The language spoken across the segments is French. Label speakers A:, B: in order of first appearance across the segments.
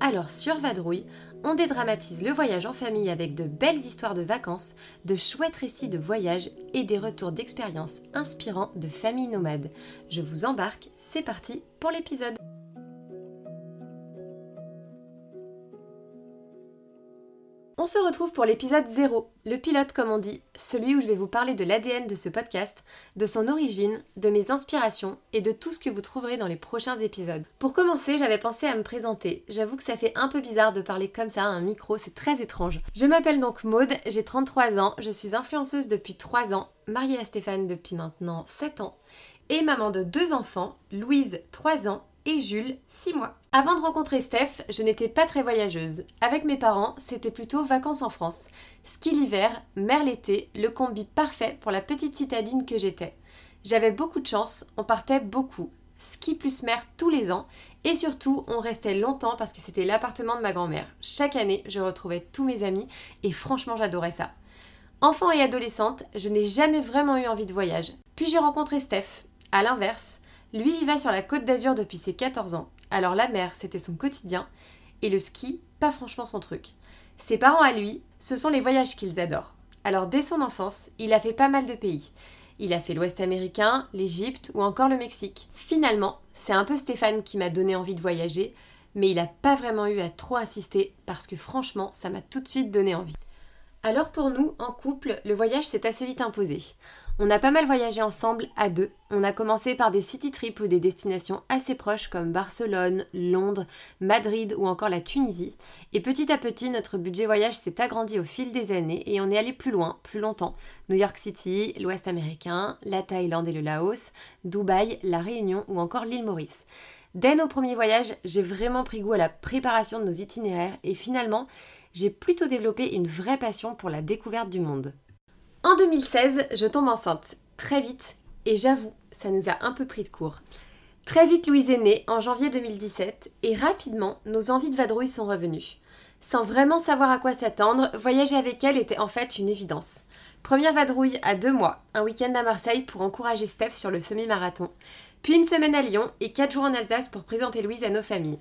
A: Alors sur Vadrouille, on dédramatise le voyage en famille avec de belles histoires de vacances, de chouettes récits de voyage et des retours d'expériences inspirants de familles nomades. Je vous embarque, c'est parti pour l'épisode. Se retrouve pour l'épisode 0, le pilote comme on dit, celui où je vais vous parler de l'ADN de ce podcast, de son origine, de mes inspirations et de tout ce que vous trouverez dans les prochains épisodes. Pour commencer, j'avais pensé à me présenter. J'avoue que ça fait un peu bizarre de parler comme ça à un micro, c'est très étrange. Je m'appelle donc Maude, j'ai 33 ans, je suis influenceuse depuis 3 ans, mariée à Stéphane depuis maintenant 7 ans et maman de deux enfants, Louise 3 ans et Jules, 6 mois. Avant de rencontrer Steph, je n'étais pas très voyageuse. Avec mes parents, c'était plutôt vacances en France. Ski l'hiver, mer l'été, le combi parfait pour la petite citadine que j'étais. J'avais beaucoup de chance, on partait beaucoup. Ski plus mer tous les ans et surtout on restait longtemps parce que c'était l'appartement de ma grand-mère. Chaque année, je retrouvais tous mes amis et franchement j'adorais ça. Enfant et adolescente, je n'ai jamais vraiment eu envie de voyage. Puis j'ai rencontré Steph. À l'inverse, lui, va sur la côte d'Azur depuis ses 14 ans. Alors la mer, c'était son quotidien. Et le ski, pas franchement son truc. Ses parents à lui, ce sont les voyages qu'ils adorent. Alors dès son enfance, il a fait pas mal de pays. Il a fait l'Ouest américain, l'Égypte ou encore le Mexique. Finalement, c'est un peu Stéphane qui m'a donné envie de voyager, mais il n'a pas vraiment eu à trop insister parce que franchement, ça m'a tout de suite donné envie. Alors pour nous, en couple, le voyage s'est assez vite imposé. On a pas mal voyagé ensemble à deux. On a commencé par des city trips ou des destinations assez proches comme Barcelone, Londres, Madrid ou encore la Tunisie. Et petit à petit, notre budget voyage s'est agrandi au fil des années et on est allé plus loin, plus longtemps. New York City, l'Ouest américain, la Thaïlande et le Laos, Dubaï, la Réunion ou encore l'île Maurice. Dès nos premiers voyages, j'ai vraiment pris goût à la préparation de nos itinéraires et finalement, j'ai plutôt développé une vraie passion pour la découverte du monde. En 2016, je tombe enceinte, très vite, et j'avoue, ça nous a un peu pris de court. Très vite, Louise est née en janvier 2017, et rapidement, nos envies de vadrouille sont revenues. Sans vraiment savoir à quoi s'attendre, voyager avec elle était en fait une évidence. Première vadrouille à deux mois, un week-end à Marseille pour encourager Steph sur le semi-marathon, puis une semaine à Lyon et quatre jours en Alsace pour présenter Louise à nos familles.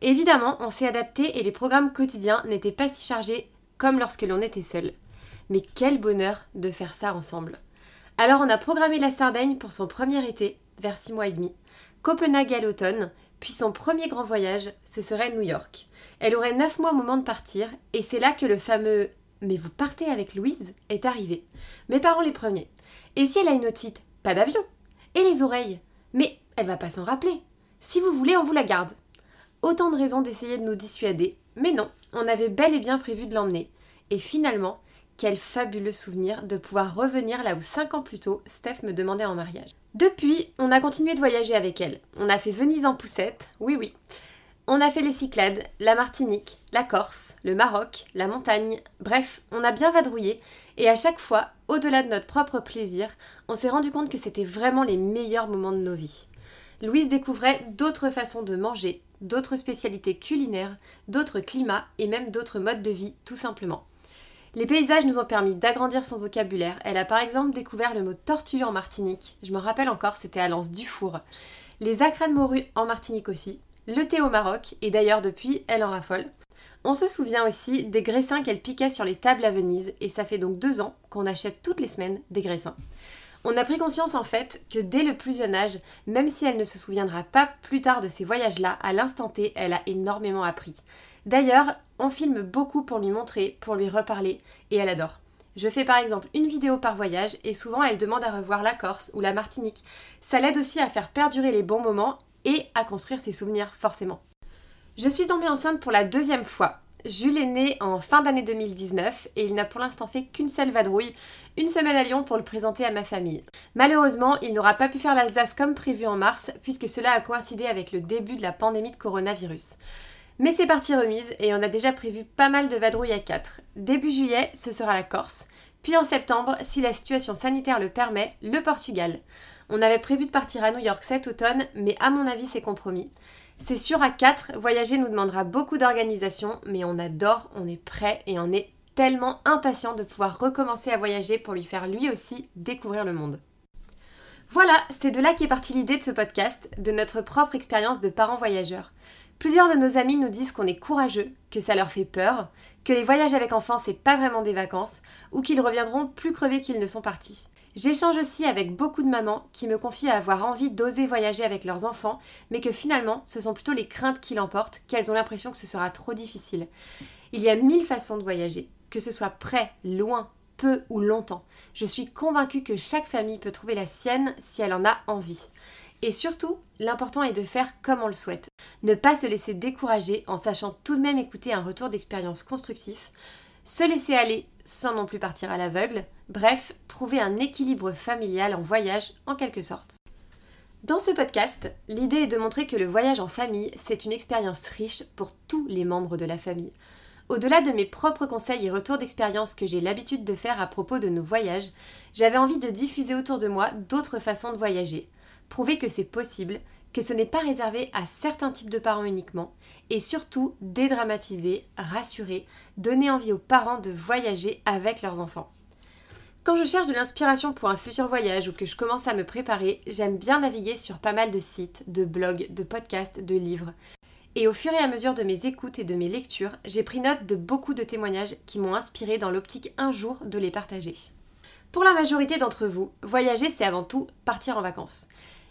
A: Évidemment, on s'est adapté et les programmes quotidiens n'étaient pas si chargés comme lorsque l'on était seul. Mais quel bonheur de faire ça ensemble. Alors on a programmé la Sardaigne pour son premier été, vers six mois et demi, Copenhague à l'automne, puis son premier grand voyage, ce serait New York. Elle aurait neuf mois au moment de partir, et c'est là que le fameux Mais vous partez avec Louise est arrivé. Mes parents les premiers. Et si elle a une otite Pas d'avion. Et les oreilles Mais elle va pas s'en rappeler. Si vous voulez, on vous la garde. Autant de raisons d'essayer de nous dissuader, mais non, on avait bel et bien prévu de l'emmener. Et finalement, quel fabuleux souvenir de pouvoir revenir là où 5 ans plus tôt, Steph me demandait en mariage. Depuis, on a continué de voyager avec elle. On a fait Venise en poussette, oui oui. On a fait les Cyclades, la Martinique, la Corse, le Maroc, la montagne, bref, on a bien vadrouillé et à chaque fois, au-delà de notre propre plaisir, on s'est rendu compte que c'était vraiment les meilleurs moments de nos vies. Louise découvrait d'autres façons de manger, d'autres spécialités culinaires, d'autres climats et même d'autres modes de vie, tout simplement. Les paysages nous ont permis d'agrandir son vocabulaire. Elle a par exemple découvert le mot tortue en Martinique. Je me rappelle encore, c'était à Lens Dufour. Les acras de morue en Martinique aussi. Le thé au Maroc, et d'ailleurs depuis, elle en raffole. On se souvient aussi des graissins qu'elle piquait sur les tables à Venise, et ça fait donc deux ans qu'on achète toutes les semaines des graissins. On a pris conscience en fait que dès le plus jeune âge, même si elle ne se souviendra pas plus tard de ces voyages-là, à l'instant T, elle a énormément appris. D'ailleurs, on filme beaucoup pour lui montrer, pour lui reparler, et elle adore. Je fais par exemple une vidéo par voyage et souvent elle demande à revoir la Corse ou la Martinique. Ça l'aide aussi à faire perdurer les bons moments et à construire ses souvenirs forcément. Je suis tombée enceinte pour la deuxième fois. Jules est né en fin d'année 2019 et il n'a pour l'instant fait qu'une seule vadrouille, une semaine à Lyon pour le présenter à ma famille. Malheureusement, il n'aura pas pu faire l'Alsace comme prévu en mars puisque cela a coïncidé avec le début de la pandémie de coronavirus. Mais c'est parti remise et on a déjà prévu pas mal de vadrouilles à 4. Début juillet, ce sera la Corse. Puis en septembre, si la situation sanitaire le permet, le Portugal. On avait prévu de partir à New York cet automne, mais à mon avis c'est compromis. C'est sûr à 4, voyager nous demandera beaucoup d'organisation, mais on adore, on est prêt et on est tellement impatient de pouvoir recommencer à voyager pour lui faire lui aussi découvrir le monde. Voilà, c'est de là qu'est partie l'idée de ce podcast, de notre propre expérience de parents voyageurs. Plusieurs de nos amis nous disent qu'on est courageux, que ça leur fait peur, que les voyages avec enfants c'est pas vraiment des vacances, ou qu'ils reviendront plus crevés qu'ils ne sont partis. J'échange aussi avec beaucoup de mamans qui me confient avoir envie d'oser voyager avec leurs enfants, mais que finalement ce sont plutôt les craintes qui l'emportent, qu'elles ont l'impression que ce sera trop difficile. Il y a mille façons de voyager, que ce soit près, loin, peu ou longtemps. Je suis convaincue que chaque famille peut trouver la sienne si elle en a envie. Et surtout, l'important est de faire comme on le souhaite. Ne pas se laisser décourager en sachant tout de même écouter un retour d'expérience constructif, se laisser aller sans non plus partir à l'aveugle, bref, trouver un équilibre familial en voyage en quelque sorte. Dans ce podcast, l'idée est de montrer que le voyage en famille, c'est une expérience riche pour tous les membres de la famille. Au-delà de mes propres conseils et retours d'expérience que j'ai l'habitude de faire à propos de nos voyages, j'avais envie de diffuser autour de moi d'autres façons de voyager, prouver que c'est possible, que ce n'est pas réservé à certains types de parents uniquement, et surtout dédramatiser, rassurer, donner envie aux parents de voyager avec leurs enfants. Quand je cherche de l'inspiration pour un futur voyage ou que je commence à me préparer, j'aime bien naviguer sur pas mal de sites, de blogs, de podcasts, de livres. Et au fur et à mesure de mes écoutes et de mes lectures, j'ai pris note de beaucoup de témoignages qui m'ont inspiré dans l'optique un jour de les partager. Pour la majorité d'entre vous, voyager c'est avant tout partir en vacances.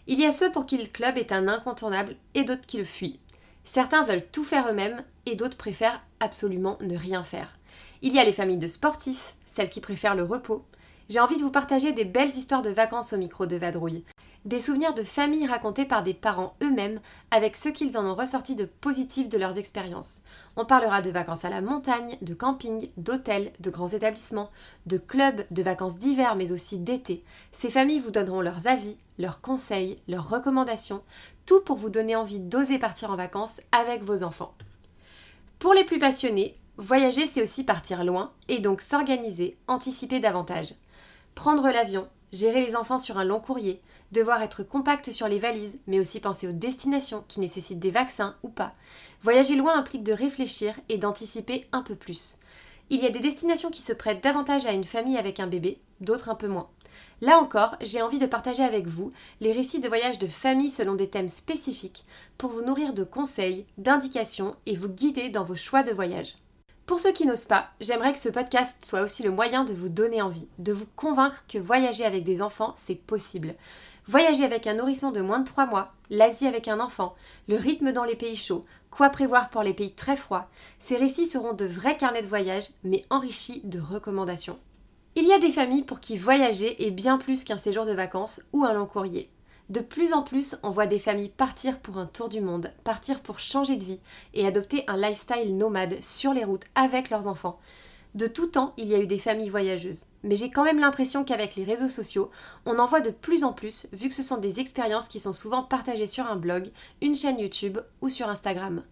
A: Il y a ceux pour qui le club est un incontournable et d'autres qui le fuient. Certains veulent tout faire eux-mêmes et d'autres préfèrent absolument ne rien faire. Il y a les familles de sportifs, celles qui préfèrent le repos. J'ai envie de vous partager des belles histoires de vacances au micro de Vadrouille, des souvenirs de familles racontés par des parents eux-mêmes avec ce qu'ils en ont ressorti de positif de leurs expériences. On parlera de vacances à la montagne, de camping, d'hôtels, de grands établissements, de clubs, de vacances d'hiver mais aussi d'été. Ces familles vous donneront leurs avis, leurs conseils, leurs recommandations, tout pour vous donner envie d'oser partir en vacances avec vos enfants. Pour les plus passionnés, voyager c'est aussi partir loin et donc s'organiser, anticiper davantage. Prendre l'avion, gérer les enfants sur un long courrier, devoir être compact sur les valises, mais aussi penser aux destinations qui nécessitent des vaccins ou pas. Voyager loin implique de réfléchir et d'anticiper un peu plus. Il y a des destinations qui se prêtent davantage à une famille avec un bébé, d'autres un peu moins. Là encore, j'ai envie de partager avec vous les récits de voyages de famille selon des thèmes spécifiques pour vous nourrir de conseils, d'indications et vous guider dans vos choix de voyage. Pour ceux qui n'osent pas, j'aimerais que ce podcast soit aussi le moyen de vous donner envie, de vous convaincre que voyager avec des enfants, c'est possible. Voyager avec un nourrisson de moins de 3 mois, l'Asie avec un enfant, le rythme dans les pays chauds, quoi prévoir pour les pays très froids, ces récits seront de vrais carnets de voyage, mais enrichis de recommandations. Il y a des familles pour qui voyager est bien plus qu'un séjour de vacances ou un long courrier. De plus en plus, on voit des familles partir pour un tour du monde, partir pour changer de vie et adopter un lifestyle nomade sur les routes avec leurs enfants. De tout temps, il y a eu des familles voyageuses, mais j'ai quand même l'impression qu'avec les réseaux sociaux, on en voit de plus en plus, vu que ce sont des expériences qui sont souvent partagées sur un blog, une chaîne YouTube ou sur Instagram.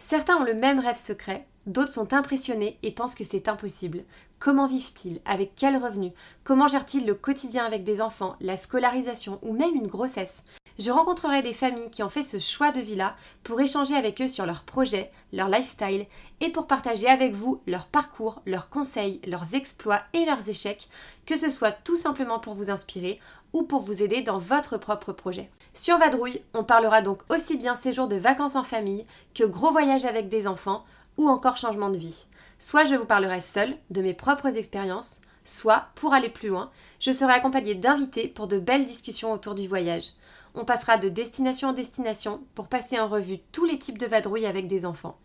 A: Certains ont le même rêve secret, d'autres sont impressionnés et pensent que c'est impossible. Comment vivent-ils? Avec quels revenus Comment gèrent-ils le quotidien avec des enfants, la scolarisation ou même une grossesse? Je rencontrerai des familles qui ont fait ce choix de vie-là pour échanger avec eux sur leurs projets, leur lifestyle et pour partager avec vous leur parcours, leurs conseils, leurs exploits et leurs échecs, que ce soit tout simplement pour vous inspirer ou pour vous aider dans votre propre projet. Sur Vadrouille, on parlera donc aussi bien séjour de vacances en famille que gros voyages avec des enfants ou encore changement de vie. Soit je vous parlerai seule de mes propres expériences, soit, pour aller plus loin, je serai accompagnée d'invités pour de belles discussions autour du voyage. On passera de destination en destination pour passer en revue tous les types de vadrouilles avec des enfants.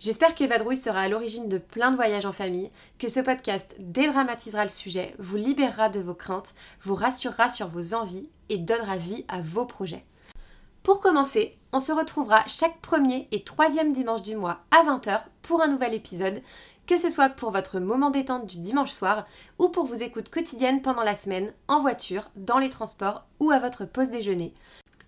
A: J'espère que Vadrouille sera à l'origine de plein de voyages en famille, que ce podcast dédramatisera le sujet, vous libérera de vos craintes, vous rassurera sur vos envies et donnera vie à vos projets. Pour commencer, on se retrouvera chaque premier et troisième dimanche du mois à 20h pour un nouvel épisode, que ce soit pour votre moment détente du dimanche soir ou pour vos écoutes quotidiennes pendant la semaine, en voiture, dans les transports ou à votre pause déjeuner.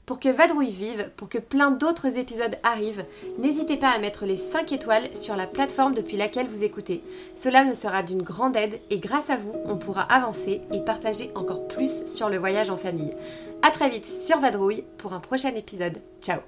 A: Pour que Vadrouille vive, pour que plein d'autres épisodes arrivent, n'hésitez pas à mettre les 5 étoiles sur la plateforme depuis laquelle vous écoutez. Cela me sera d'une grande aide et grâce à vous, on pourra avancer et partager encore plus sur le voyage en famille. A très vite sur Vadrouille pour un prochain épisode. Ciao